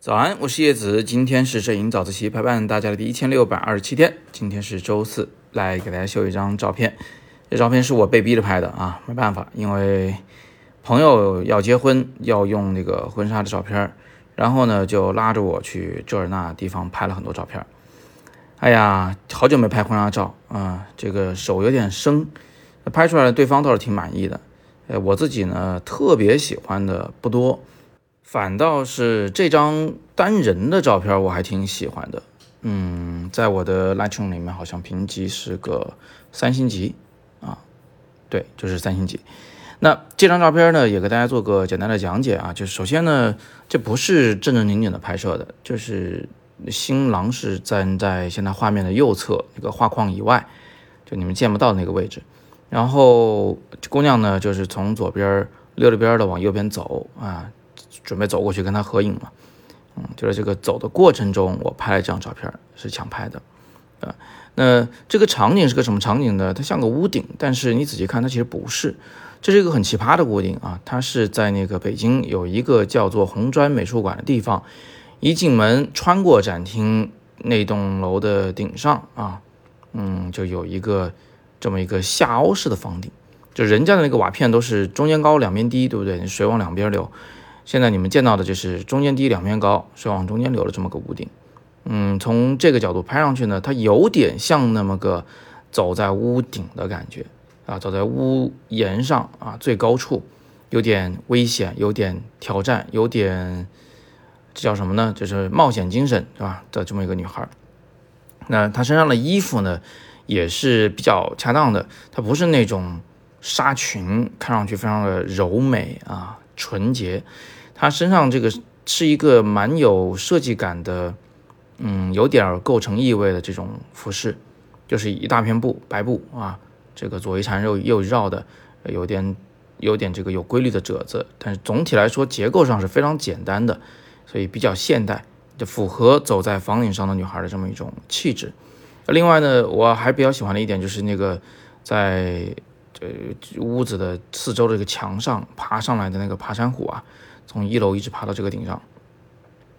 早安，我是叶子，今天是摄影早自习陪伴大家的第一千六百二十七天，今天是周四，来给大家秀一张照片。这照片是我被逼着拍的啊，没办法，因为朋友要结婚，要用那个婚纱的照片，然后呢就拉着我去这儿那地方拍了很多照片。哎呀，好久没拍婚纱照啊，这个手有点生，拍出来的对方倒是挺满意的。呃，我自己呢特别喜欢的不多，反倒是这张单人的照片我还挺喜欢的。嗯，在我的 Lightroom 里面好像评级是个三星级啊，对，就是三星级。那这张照片呢，也给大家做个简单的讲解啊。就是首先呢，这不是正正经经的拍摄的，就是。新郎是站在现在画面的右侧那个画框以外，就你们见不到那个位置。然后姑娘呢，就是从左边溜着边的往右边走啊，准备走过去跟她合影嘛。嗯，就是这个走的过程中，我拍了这张照片，是抢拍的。啊，那这个场景是个什么场景呢？它像个屋顶，但是你仔细看，它其实不是。这是一个很奇葩的屋顶啊，它是在那个北京有一个叫做红砖美术馆的地方。一进门，穿过展厅那栋楼的顶上啊，嗯，就有一个这么一个下凹式的房顶，就人家的那个瓦片都是中间高两边低，对不对？你水往两边流。现在你们见到的就是中间低两边高，水往中间流的这么个屋顶。嗯，从这个角度拍上去呢，它有点像那么个走在屋顶的感觉啊，走在屋檐上啊，最高处，有点危险，有点挑战，有点。这叫什么呢？就是冒险精神，是吧？的这么一个女孩，那她身上的衣服呢，也是比较恰当的。它不是那种纱裙，看上去非常的柔美啊，纯洁。她身上这个是一个蛮有设计感的，嗯，有点构成意味的这种服饰，就是一大片布，白布啊，这个左一缠右右绕的，有点有点这个有规律的褶子，但是总体来说结构上是非常简单的。所以比较现代，就符合走在房顶上的女孩的这么一种气质。另外呢，我还比较喜欢的一点就是那个在呃屋子的四周的这个墙上爬上来的那个爬山虎啊，从一楼一直爬到这个顶上，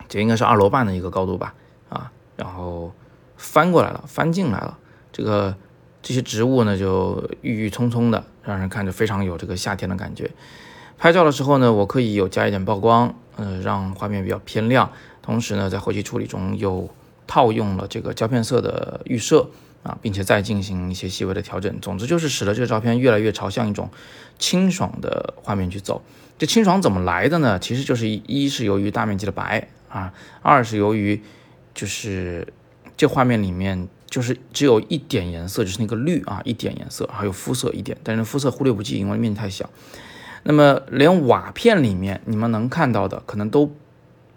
这应该是二楼半的一个高度吧？啊，然后翻过来了，翻进来了。这个这些植物呢，就郁郁葱葱的，让人看着非常有这个夏天的感觉。拍照的时候呢，我可以有加一点曝光，呃，让画面比较偏亮。同时呢，在后期处理中又套用了这个胶片色的预设啊，并且再进行一些细微的调整。总之就是使得这个照片越来越朝向一种清爽的画面去走。这清爽怎么来的呢？其实就是一是由于大面积的白啊，二是由于就是这画面里面就是只有一点颜色，就是那个绿啊，一点颜色，还有肤色一点，但是肤色忽略不计，因为面积太小。那么连瓦片里面你们能看到的，可能都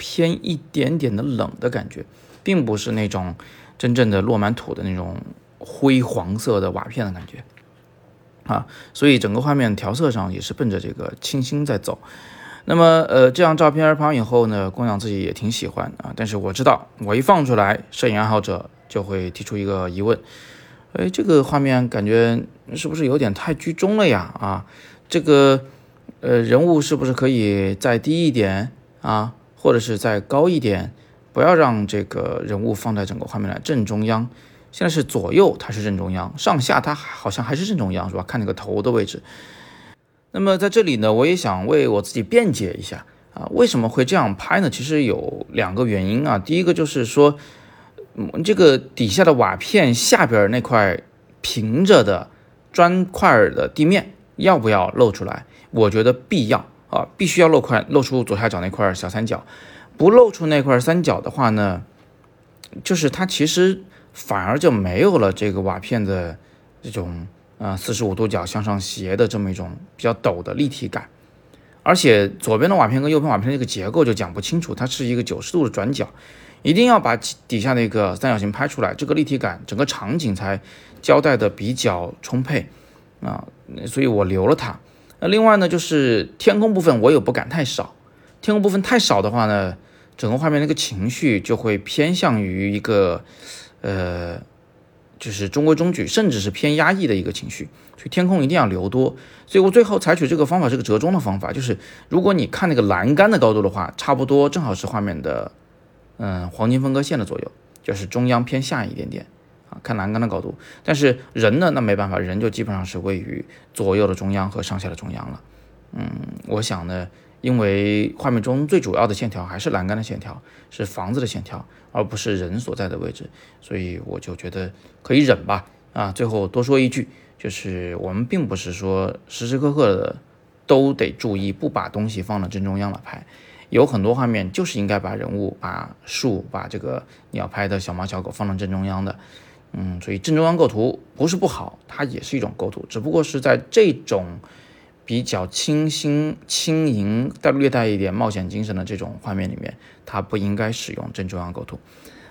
偏一点点的冷的感觉，并不是那种真正的落满土的那种灰黄色的瓦片的感觉啊。所以整个画面调色上也是奔着这个清新在走。那么呃，这张照片拍完以后呢，姑娘自己也挺喜欢啊。但是我知道，我一放出来，摄影爱好者就会提出一个疑问：哎，这个画面感觉是不是有点太居中了呀？啊，这个。呃，人物是不是可以再低一点啊，或者是再高一点？不要让这个人物放在整个画面的正中央。现在是左右它是正中央，上下它好像还是正中央，是吧？看那个头的位置。那么在这里呢，我也想为我自己辩解一下啊，为什么会这样拍呢？其实有两个原因啊。第一个就是说，这个底下的瓦片下边那块平着的砖块的地面要不要露出来？我觉得必要啊，必须要露块露出左下角那块小三角，不露出那块三角的话呢，就是它其实反而就没有了这个瓦片的这种呃四十五度角向上斜的这么一种比较陡的立体感，而且左边的瓦片跟右边瓦片这个结构就讲不清楚，它是一个九十度的转角，一定要把底下那个三角形拍出来，这个立体感整个场景才交代的比较充沛啊，所以我留了它。那另外呢，就是天空部分我也不敢太少，天空部分太少的话呢，整个画面那个情绪就会偏向于一个，呃，就是中规中矩，甚至是偏压抑的一个情绪，所以天空一定要留多。所以我最后采取这个方法是个折中的方法，就是如果你看那个栏杆的高度的话，差不多正好是画面的嗯黄金分割线的左右，就是中央偏下一点点啊，看栏杆的高度。但是人呢，那没办法，人就基本上是位于左右的中央和上下的中央了。嗯，我想呢。因为画面中最主要的线条还是栏杆的线条，是房子的线条，而不是人所在的位置，所以我就觉得可以忍吧。啊，最后多说一句，就是我们并不是说时时刻刻的都得注意不把东西放到正中央来拍，有很多画面就是应该把人物、把树、把这个你要拍的小猫小狗放到正中央的。嗯，所以正中央构图不是不好，它也是一种构图，只不过是在这种。比较清新、轻盈，带略带一点冒险精神的这种画面里面，它不应该使用正中央构图。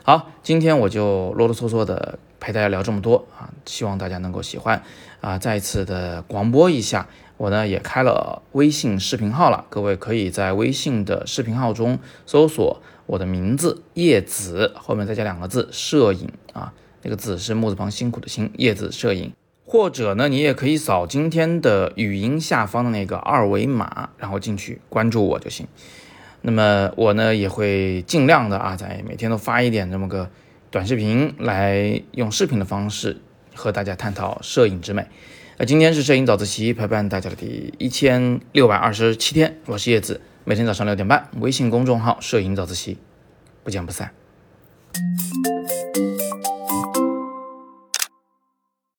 好，今天我就啰啰嗦嗦的陪大家聊这么多啊，希望大家能够喜欢啊！再次的广播一下，我呢也开了微信视频号了，各位可以在微信的视频号中搜索我的名字叶子，后面再加两个字摄影啊，那个字是木字旁辛苦的辛，叶子摄影。或者呢，你也可以扫今天的语音下方的那个二维码，然后进去关注我就行。那么我呢也会尽量的啊，在每天都发一点这么个短视频，来用视频的方式和大家探讨摄影之美。那今天是摄影早自习陪伴大家的第一千六百二十七天，我是叶子，每天早上六点半，微信公众号摄影早自习，不见不散。